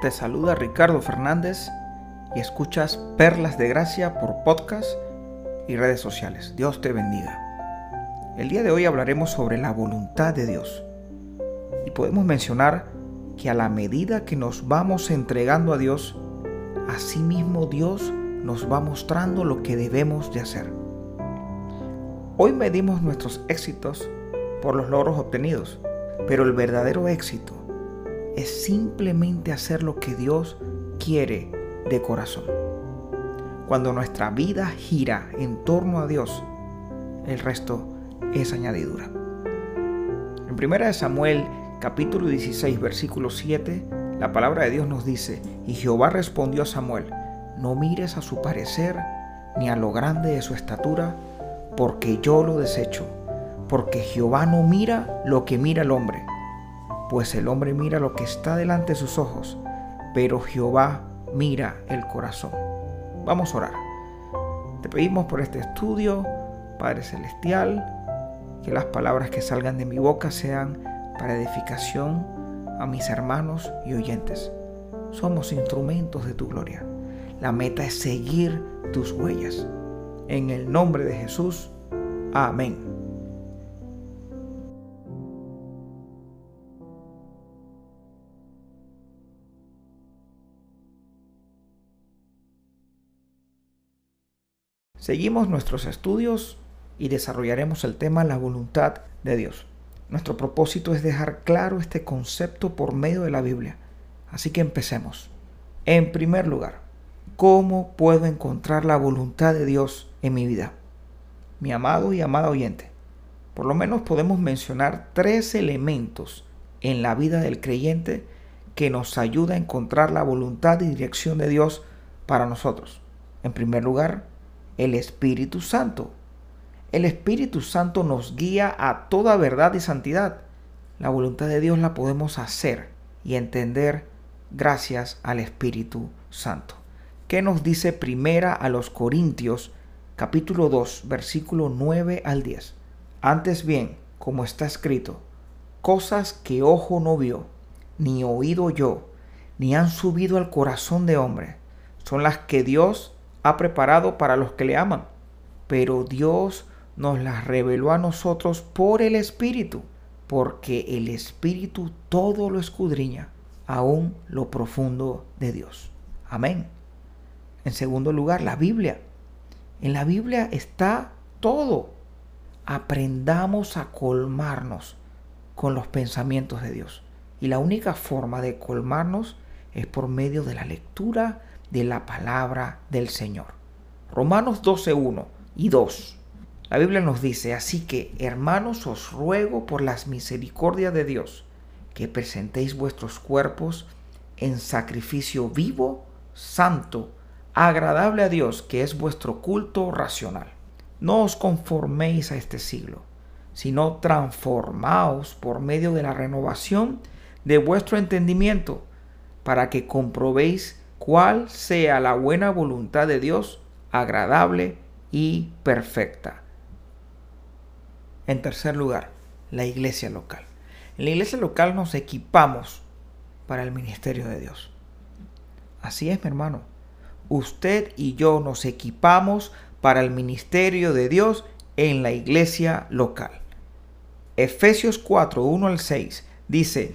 Te saluda Ricardo Fernández y escuchas Perlas de Gracia por podcast y redes sociales. Dios te bendiga. El día de hoy hablaremos sobre la voluntad de Dios. Y podemos mencionar que a la medida que nos vamos entregando a Dios, asimismo Dios nos va mostrando lo que debemos de hacer. Hoy medimos nuestros éxitos por los logros obtenidos, pero el verdadero éxito es simplemente hacer lo que Dios quiere de corazón. Cuando nuestra vida gira en torno a Dios, el resto es añadidura. En 1 Samuel capítulo 16 versículo 7, la palabra de Dios nos dice, y Jehová respondió a Samuel, no mires a su parecer ni a lo grande de su estatura, porque yo lo desecho, porque Jehová no mira lo que mira el hombre pues el hombre mira lo que está delante de sus ojos, pero Jehová mira el corazón. Vamos a orar. Te pedimos por este estudio, Padre Celestial, que las palabras que salgan de mi boca sean para edificación a mis hermanos y oyentes. Somos instrumentos de tu gloria. La meta es seguir tus huellas. En el nombre de Jesús. Amén. Seguimos nuestros estudios y desarrollaremos el tema la voluntad de Dios. Nuestro propósito es dejar claro este concepto por medio de la Biblia. Así que empecemos. En primer lugar, ¿cómo puedo encontrar la voluntad de Dios en mi vida? Mi amado y amada oyente, por lo menos podemos mencionar tres elementos en la vida del creyente que nos ayuda a encontrar la voluntad y dirección de Dios para nosotros. En primer lugar, el Espíritu Santo. El Espíritu Santo nos guía a toda verdad y santidad. La voluntad de Dios la podemos hacer y entender gracias al Espíritu Santo. ¿Qué nos dice primera a los Corintios capítulo 2 versículo 9 al 10? Antes bien, como está escrito, cosas que ojo no vio, ni oído yo, ni han subido al corazón de hombre, son las que Dios ha preparado para los que le aman. Pero Dios nos las reveló a nosotros por el Espíritu, porque el Espíritu todo lo escudriña, aún lo profundo de Dios. Amén. En segundo lugar, la Biblia. En la Biblia está todo. Aprendamos a colmarnos con los pensamientos de Dios. Y la única forma de colmarnos es por medio de la lectura de la palabra del Señor. Romanos 12.1 y 2. La Biblia nos dice, así que, hermanos, os ruego por las misericordias de Dios, que presentéis vuestros cuerpos en sacrificio vivo, santo, agradable a Dios, que es vuestro culto racional. No os conforméis a este siglo, sino transformaos por medio de la renovación de vuestro entendimiento, para que comprobéis cuál sea la buena voluntad de Dios, agradable y perfecta. En tercer lugar, la iglesia local. En la iglesia local nos equipamos para el ministerio de Dios. Así es, mi hermano. Usted y yo nos equipamos para el ministerio de Dios en la iglesia local. Efesios 4, 1 al 6 dice,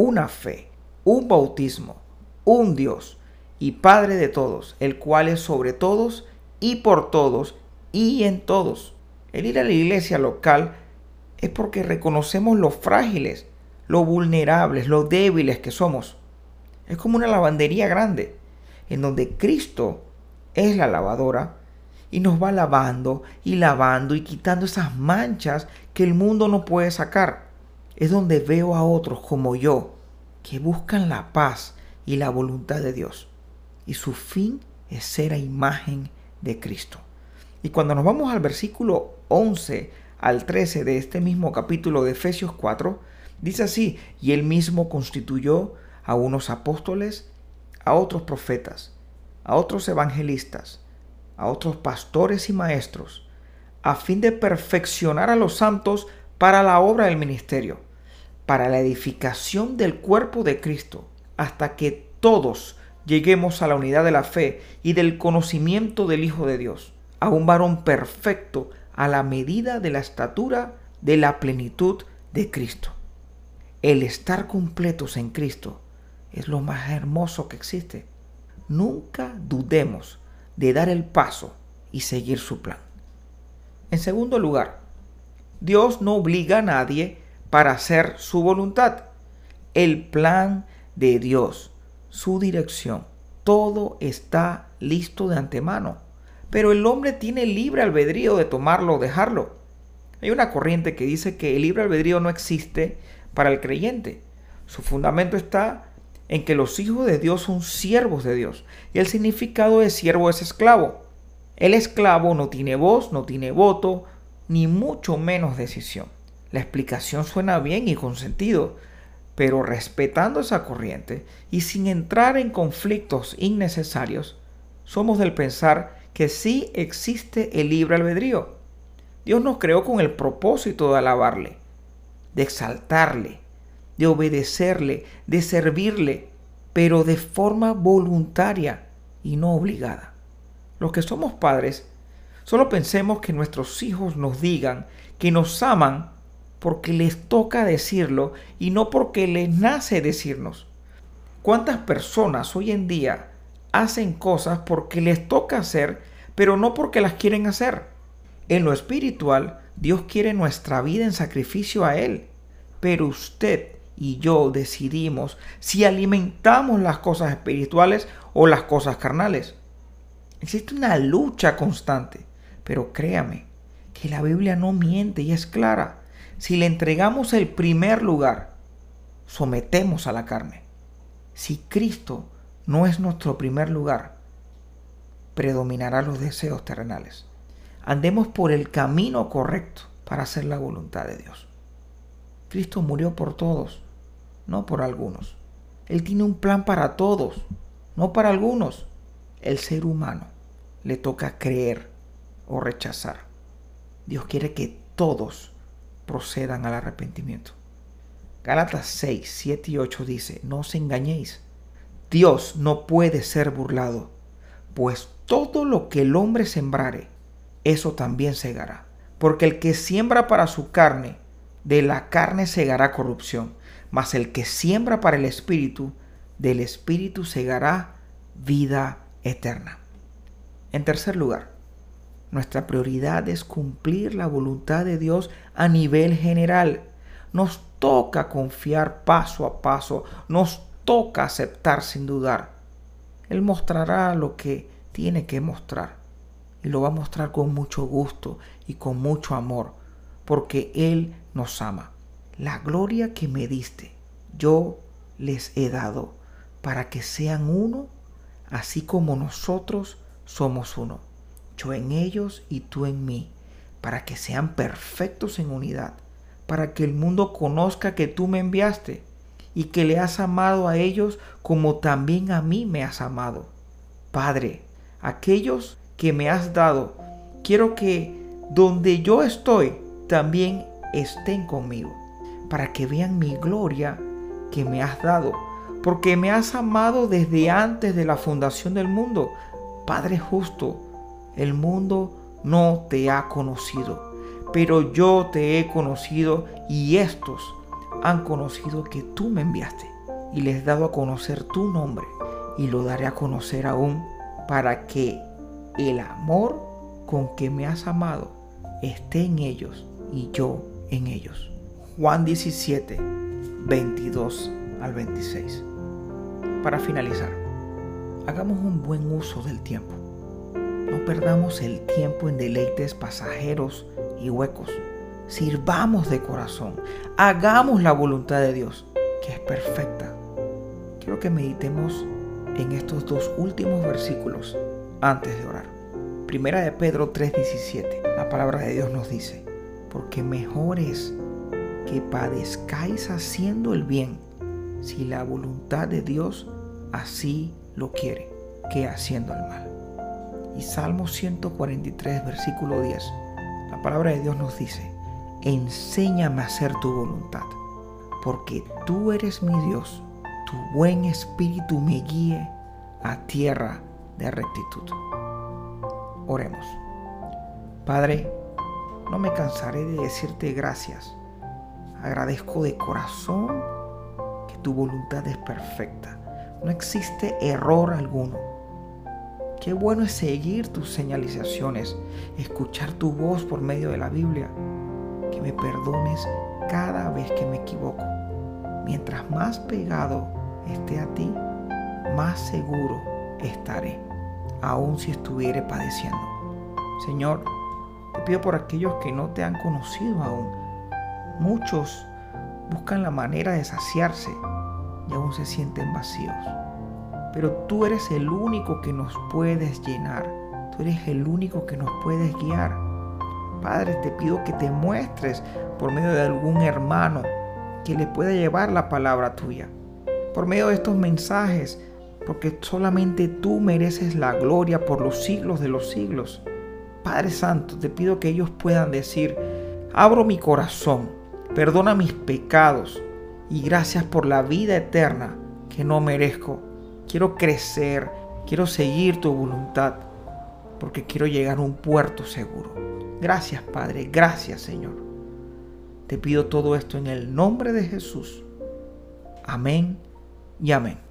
una fe, un bautismo, un Dios y Padre de todos, el cual es sobre todos y por todos y en todos. El ir a la iglesia local es porque reconocemos lo frágiles, lo vulnerables, lo débiles que somos. Es como una lavandería grande, en donde Cristo es la lavadora y nos va lavando y lavando y quitando esas manchas que el mundo no puede sacar es donde veo a otros como yo, que buscan la paz, y la voluntad de Dios. Y su fin es ser a imagen de Cristo. Y cuando nos vamos al versículo 11 al 13 de este mismo capítulo de Efesios 4, dice así, y él mismo constituyó a unos apóstoles, a otros profetas, a otros evangelistas, a otros pastores y maestros, a fin de perfeccionar a los santos para la obra del ministerio, para la edificación del cuerpo de Cristo, hasta que todos lleguemos a la unidad de la fe y del conocimiento del Hijo de Dios, a un varón perfecto a la medida de la estatura de la plenitud de Cristo. El estar completos en Cristo es lo más hermoso que existe. Nunca dudemos de dar el paso y seguir su plan. En segundo lugar, Dios no obliga a nadie para hacer su voluntad. El plan de Dios, su dirección, todo está listo de antemano. Pero el hombre tiene libre albedrío de tomarlo o dejarlo. Hay una corriente que dice que el libre albedrío no existe para el creyente. Su fundamento está en que los hijos de Dios son siervos de Dios. Y el significado de siervo es esclavo. El esclavo no tiene voz, no tiene voto, ni mucho menos decisión. La explicación suena bien y con sentido, pero respetando esa corriente y sin entrar en conflictos innecesarios, somos del pensar que sí existe el libre albedrío. Dios nos creó con el propósito de alabarle, de exaltarle, de obedecerle, de servirle, pero de forma voluntaria y no obligada. Los que somos padres, solo pensemos que nuestros hijos nos digan que nos aman porque les toca decirlo y no porque les nace decirnos. ¿Cuántas personas hoy en día hacen cosas porque les toca hacer, pero no porque las quieren hacer? En lo espiritual, Dios quiere nuestra vida en sacrificio a Él, pero usted y yo decidimos si alimentamos las cosas espirituales o las cosas carnales. Existe una lucha constante, pero créame que la Biblia no miente y es clara. Si le entregamos el primer lugar, sometemos a la carne. Si Cristo no es nuestro primer lugar, predominará los deseos terrenales. Andemos por el camino correcto para hacer la voluntad de Dios. Cristo murió por todos no por algunos. Él tiene un plan para todos, no para algunos. El ser humano le toca creer o rechazar. Dios quiere que todos procedan al arrepentimiento. Gálatas 6, 7 y 8 dice, no os engañéis. Dios no puede ser burlado, pues todo lo que el hombre sembrare, eso también segará. Porque el que siembra para su carne, de la carne segará corrupción mas el que siembra para el Espíritu, del Espíritu segará vida eterna. En tercer lugar, nuestra prioridad es cumplir la voluntad de Dios a nivel general. Nos toca confiar paso a paso, nos toca aceptar sin dudar. Él mostrará lo que tiene que mostrar y lo va a mostrar con mucho gusto y con mucho amor, porque Él nos ama la gloria que me diste, yo les he dado, para que sean uno, así como nosotros somos uno, en ellos y tú en mí, para que sean perfectos en unidad, para que el mundo conozca que tú me enviaste y que le has amado a ellos como también a mí me has amado. Padre, aquellos que me has dado, quiero que donde yo estoy, también estén conmigo para que vean mi gloria que me has dado, porque me has amado desde antes de la fundación del mundo. Padre justo, el mundo no te ha conocido, pero yo te he conocido y estos han conocido que tú me enviaste y les he dado a conocer tu nombre y lo daré a conocer aún para que el amor con que me has amado esté en ellos y yo en ellos. Juan 17, 22 al 26. Para finalizar, hagamos un buen uso del tiempo. No perdamos el tiempo en deleites pasajeros y huecos. Sirvamos de corazón. Hagamos la voluntad de Dios, que es perfecta. Quiero que meditemos en estos dos últimos versículos antes de orar. Primera de Pedro 3:17. La palabra de Dios nos dice, porque mejor es que padezcáis haciendo el bien, si la voluntad de Dios así lo quiere, que haciendo el mal. Y Salmo 143, versículo 10, la palabra de Dios nos dice, enséñame a hacer tu voluntad, porque tú eres mi Dios, tu buen espíritu me guíe a tierra de rectitud. Oremos. Padre, no me cansaré de decirte gracias. Agradezco de corazón que tu voluntad es perfecta. No existe error alguno. Qué bueno es seguir tus señalizaciones, escuchar tu voz por medio de la Biblia. Que me perdones cada vez que me equivoco. Mientras más pegado esté a ti, más seguro estaré, aun si estuviere padeciendo. Señor, te pido por aquellos que no te han conocido aún. Muchos buscan la manera de saciarse y aún se sienten vacíos. Pero tú eres el único que nos puedes llenar. Tú eres el único que nos puedes guiar. Padre, te pido que te muestres por medio de algún hermano que le pueda llevar la palabra tuya. Por medio de estos mensajes, porque solamente tú mereces la gloria por los siglos de los siglos. Padre Santo, te pido que ellos puedan decir, abro mi corazón, perdona mis pecados y gracias por la vida eterna que no merezco. Quiero crecer, quiero seguir tu voluntad, porque quiero llegar a un puerto seguro. Gracias Padre, gracias Señor. Te pido todo esto en el nombre de Jesús. Amén y amén.